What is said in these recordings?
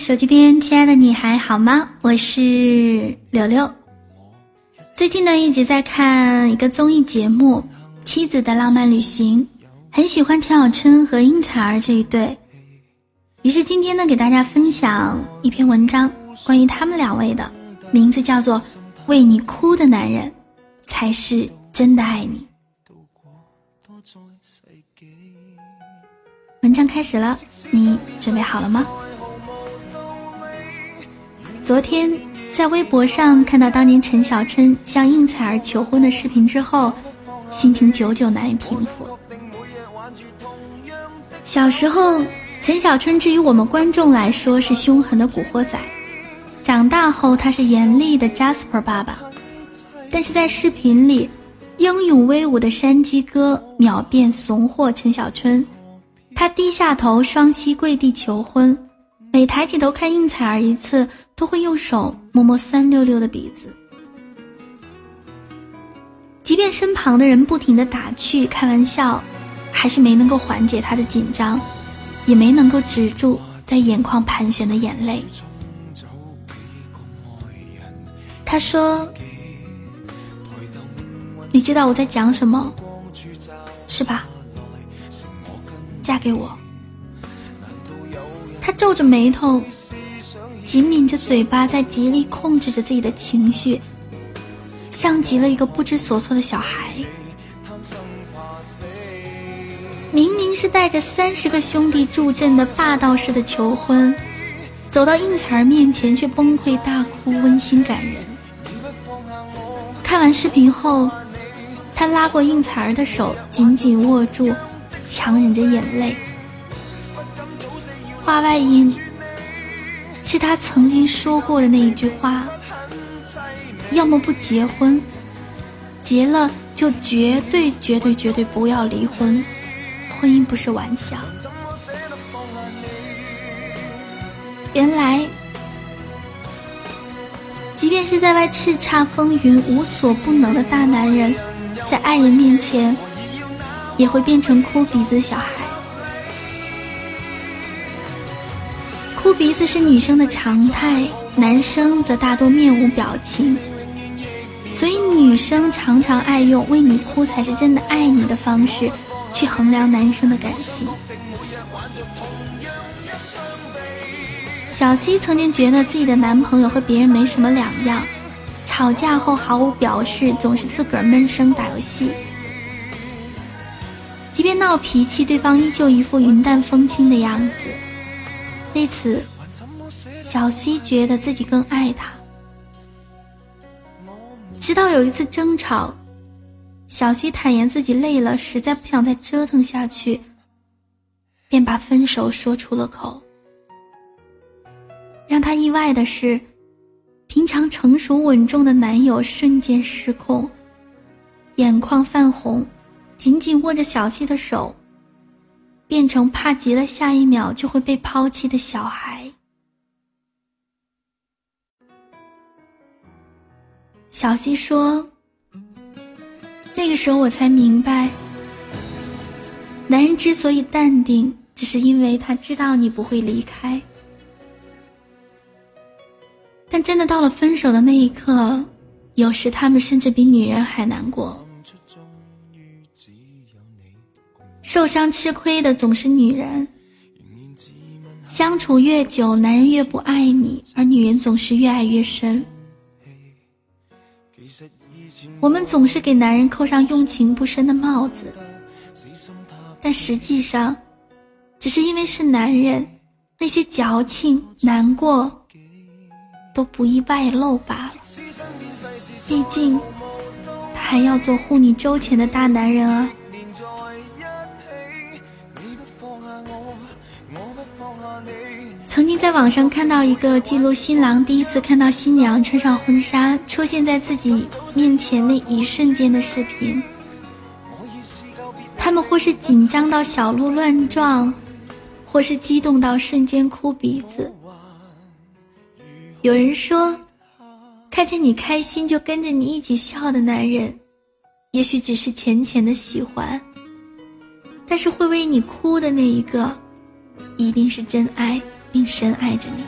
手机边亲爱的你还好吗？我是柳柳。最近呢一直在看一个综艺节目《妻子的浪漫旅行》，很喜欢陈小春和应采儿这一对。于是今天呢给大家分享一篇文章，关于他们两位的，名字叫做《为你哭的男人才是真的爱你》。文章开始了，你准备好了吗？昨天在微博上看到当年陈小春向应采儿求婚的视频之后，心情久久难以平复。小时候，陈小春至于我们观众来说是凶狠的古惑仔，长大后他是严厉的 Jasper 爸爸，但是在视频里，英勇威武的山鸡哥秒变怂货陈小春，他低下头，双膝跪地求婚。每抬起头看应采儿一次，都会用手摸摸酸溜溜的鼻子。即便身旁的人不停的打趣开玩笑，还是没能够缓解他的紧张，也没能够止住在眼眶盘旋的眼泪。他说：“你知道我在讲什么，是吧？嫁给我。”他皱着眉头，紧抿着嘴巴，在极力控制着自己的情绪，像极了一个不知所措的小孩。明明是带着三十个兄弟助阵的霸道式的求婚，走到应采儿面前却崩溃大哭，温馨感人。看完视频后，他拉过应采儿的手，紧紧握住，强忍着眼泪。话外音是他曾经说过的那一句话：要么不结婚，结了就绝对绝对绝对不要离婚，婚姻不是玩笑。原来，即便是在外叱咤风云、无所不能的大男人，在爱人面前，也会变成哭鼻子的小孩。鼻子是女生的常态，男生则大多面无表情。所以女生常常爱用“为你哭才是真的爱你”的方式，去衡量男生的感情。小七曾经觉得自己的男朋友和别人没什么两样，吵架后毫无表示，总是自个儿闷声打游戏。即便闹脾气，对方依旧一副云淡风轻的样子。为此，小西觉得自己更爱他。直到有一次争吵，小西坦言自己累了，实在不想再折腾下去，便把分手说出了口。让他意外的是，平常成熟稳重的男友瞬间失控，眼眶泛红，紧紧握着小西的手。变成怕极了下一秒就会被抛弃的小孩。小西说：“那个时候我才明白，男人之所以淡定，只是因为他知道你不会离开。但真的到了分手的那一刻，有时他们甚至比女人还难过。”受伤吃亏的总是女人，相处越久，男人越不爱你，而女人总是越爱越深。我们总是给男人扣上用情不深的帽子，但实际上，只是因为是男人，那些矫情、难过都不易外露罢了。毕竟，他还要做护你周全的大男人啊。曾经在网上看到一个记录新郎第一次看到新娘穿上婚纱出现在自己面前那一瞬间的视频。他们或是紧张到小鹿乱撞，或是激动到瞬间哭鼻子。有人说，看见你开心就跟着你一起笑的男人，也许只是浅浅的喜欢，但是会为你哭的那一个，一定是真爱。并深爱着你。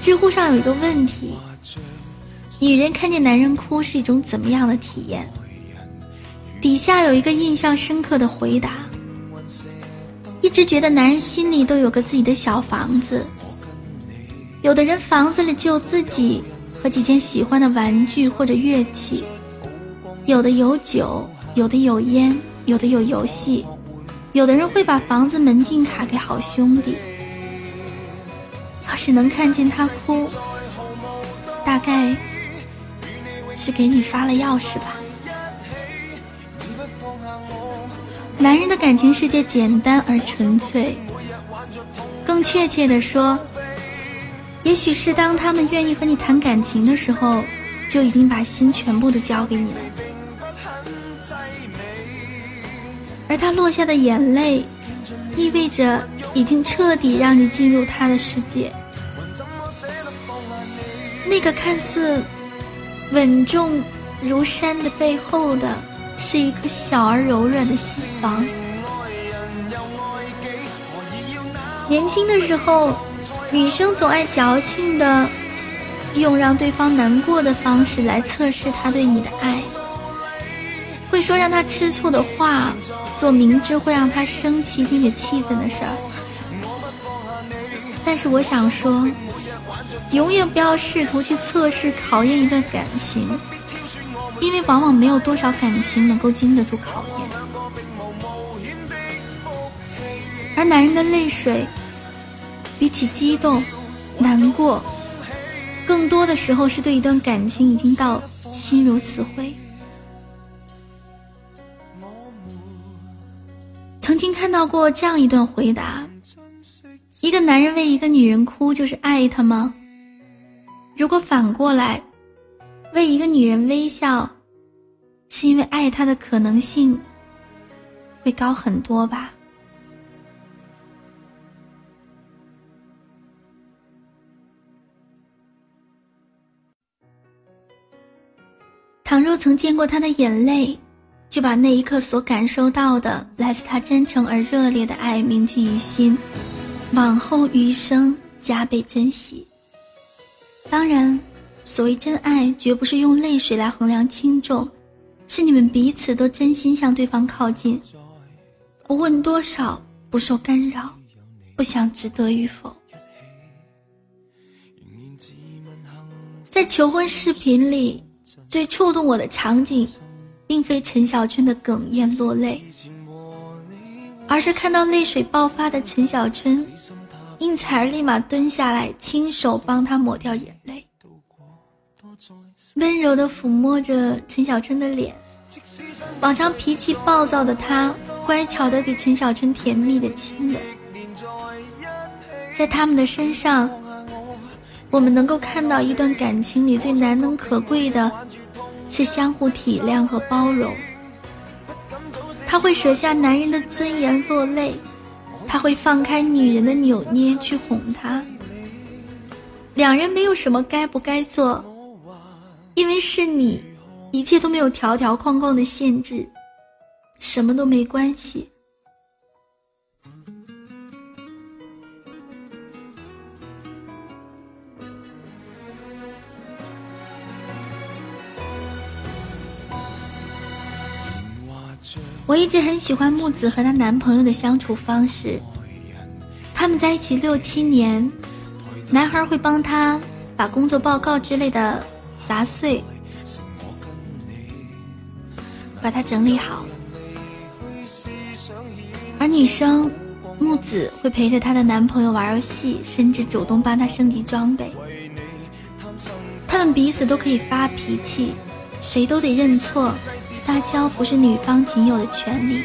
知乎上有一个问题：女人看见男人哭是一种怎么样的体验？底下有一个印象深刻的回答：一直觉得男人心里都有个自己的小房子，有的人房子里只有自己和几件喜欢的玩具或者乐器，有的有酒，有的有烟，有的有游戏。有的人会把房子门禁卡给好兄弟，要是能看见他哭，大概是给你发了钥匙吧。男人的感情世界简单而纯粹，更确切的说，也许是当他们愿意和你谈感情的时候，就已经把心全部都交给你了。而他落下的眼泪，意味着已经彻底让你进入他的世界。那个看似稳重如山的背后的，是一颗小而柔软的心房。年轻的时候，女生总爱矫情的，用让对方难过的方式来测试他对你的爱。说让他吃醋的话，做明知会让他生气并且气愤的事儿。但是我想说，永远不要试图去测试考验一段感情，因为往往没有多少感情能够经得住考验。而男人的泪水，比起激动、难过，更多的时候是对一段感情已经到心如死灰。经看到过这样一段回答：一个男人为一个女人哭，就是爱她吗？如果反过来，为一个女人微笑，是因为爱她的可能性会高很多吧？倘若曾见过她的眼泪。就把那一刻所感受到的来自他真诚而热烈的爱铭记于心，往后余生加倍珍惜。当然，所谓真爱，绝不是用泪水来衡量轻重，是你们彼此都真心向对方靠近，不问多少，不受干扰，不想值得与否。在求婚视频里，最触动我的场景。并非陈小春的哽咽落泪，而是看到泪水爆发的陈小春，应采儿立马蹲下来，亲手帮他抹掉眼泪，温柔地抚摸着陈小春的脸。往常脾气暴躁的他，乖巧地给陈小春甜蜜的亲吻。在他们的身上，我们能够看到一段感情里最难能可贵的。是相互体谅和包容。他会舍下男人的尊严落泪，他会放开女人的扭捏去哄她。两人没有什么该不该做，因为是你，一切都没有条条框框的限制，什么都没关系。我一直很喜欢木子和她男朋友的相处方式。他们在一起六七年，男孩会帮她把工作报告之类的杂碎，把它整理好，而女生木子会陪着她的男朋友玩游戏，甚至主动帮他升级装备。他们彼此都可以发脾气。谁都得认错，撒娇不是女方仅有的权利。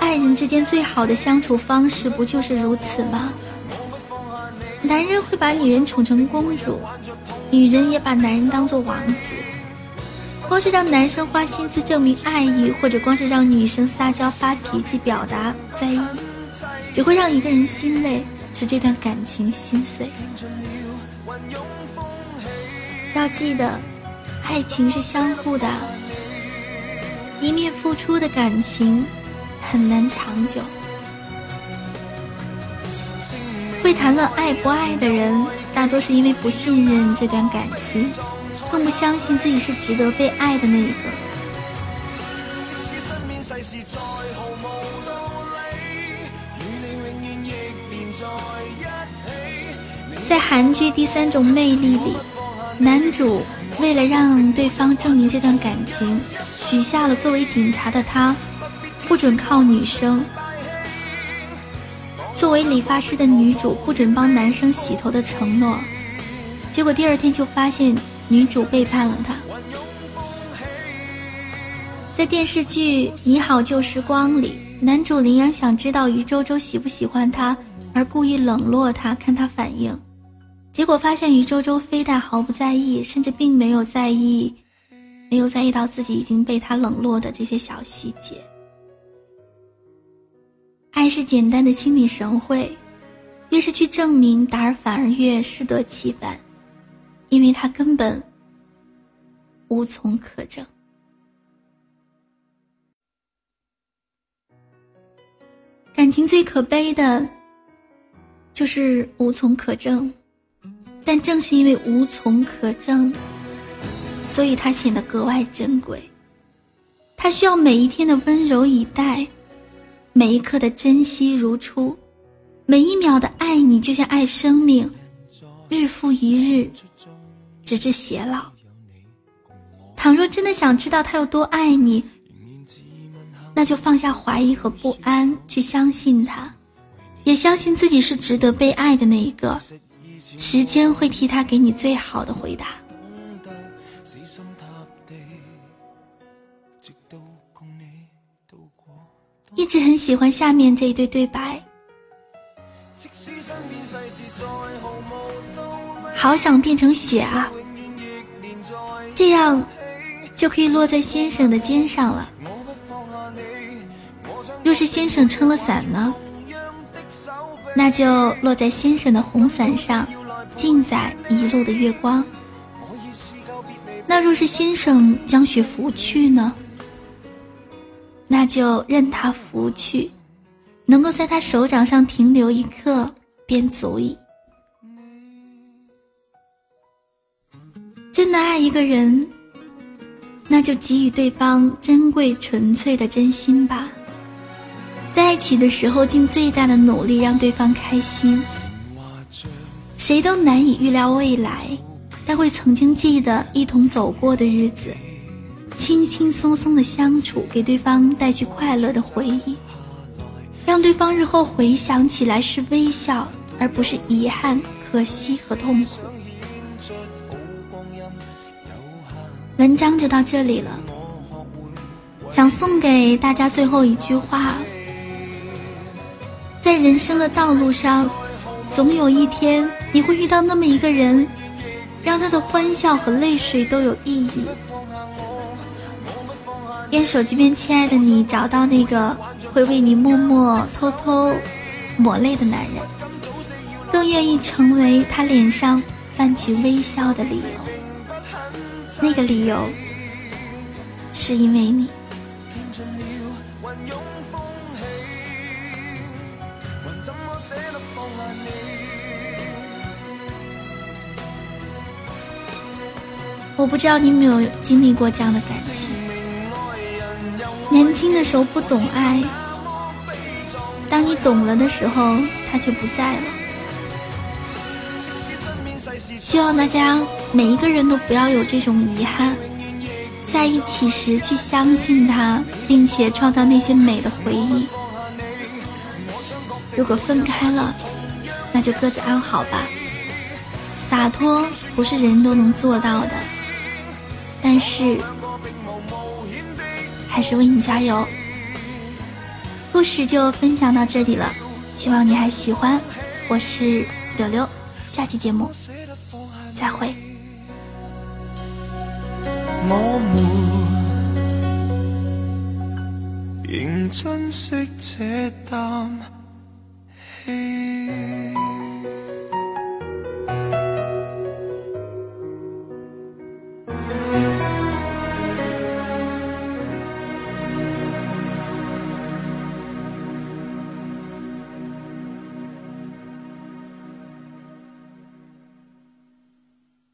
爱人之间最好的相处方式不就是如此吗？男人会把女人宠成公主，女人也把男人当做王子。光是让男生花心思证明爱意，或者光是让女生撒娇发脾气表达在意，只会让一个人心累，使这段感情心碎。要记得，爱情是相互的，一面付出的感情很难长久。会谈论爱不爱的人，大多是因为不信任这段感情，更不相信自己是值得被爱的那一个。在韩剧《第三种魅力》里，男主为了让对方证明这段感情，许下了作为警察的他不准靠女生。作为理发师的女主不准帮男生洗头的承诺，结果第二天就发现女主背叛了他。在电视剧《你好旧时光》里，男主林阳想知道于周周喜不喜欢他，而故意冷落他，看他反应，结果发现于周周非但毫不在意，甚至并没有在意，没有在意到自己已经被他冷落的这些小细节。爱是简单的心领神会，越是去证明，达尔反而越适得其反，因为他根本无从可证。感情最可悲的，就是无从可证，但正是因为无从可证，所以它显得格外珍贵。它需要每一天的温柔以待。每一刻的珍惜如初，每一秒的爱你就像爱生命，日复一日，直至偕老。倘若真的想知道他有多爱你，那就放下怀疑和不安，去相信他，也相信自己是值得被爱的那一个。时间会替他给你最好的回答。一直很喜欢下面这一对对白。好想变成雪啊，这样就可以落在先生的肩上了。若是先生撑了伞呢，那就落在先生的红伞上，尽载一路的月光。那若是先生将雪拂去呢？那就任他拂去，能够在他手掌上停留一刻便足矣。真的爱一个人，那就给予对方珍贵纯粹的真心吧。一起的时候，尽最大的努力让对方开心。谁都难以预料未来，但会曾经记得一同走过的日子。轻轻松松的相处，给对方带去快乐的回忆，让对方日后回想起来是微笑，而不是遗憾、可惜和痛苦。文章就到这里了，想送给大家最后一句话：在人生的道路上，总有一天你会遇到那么一个人，让他的欢笑和泪水都有意义。愿手机边亲爱的你找到那个会为你默默偷偷抹泪的男人，更愿意成为他脸上泛起微笑的理由。那个理由是因为你。怎么舍得放下你我不知道你有没有经历过这样的感情。年轻的时候不懂爱，当你懂了的时候，他却不在了。希望大家每一个人都不要有这种遗憾，在一起时去相信他，并且创造那些美的回忆。如果分开了，那就各自安好吧。洒脱不是人都能做到的，但是。还是为你加油。故事就分享到这里了，希望你还喜欢。我是柳柳，下期节目再会。我们仍珍惜这啖气。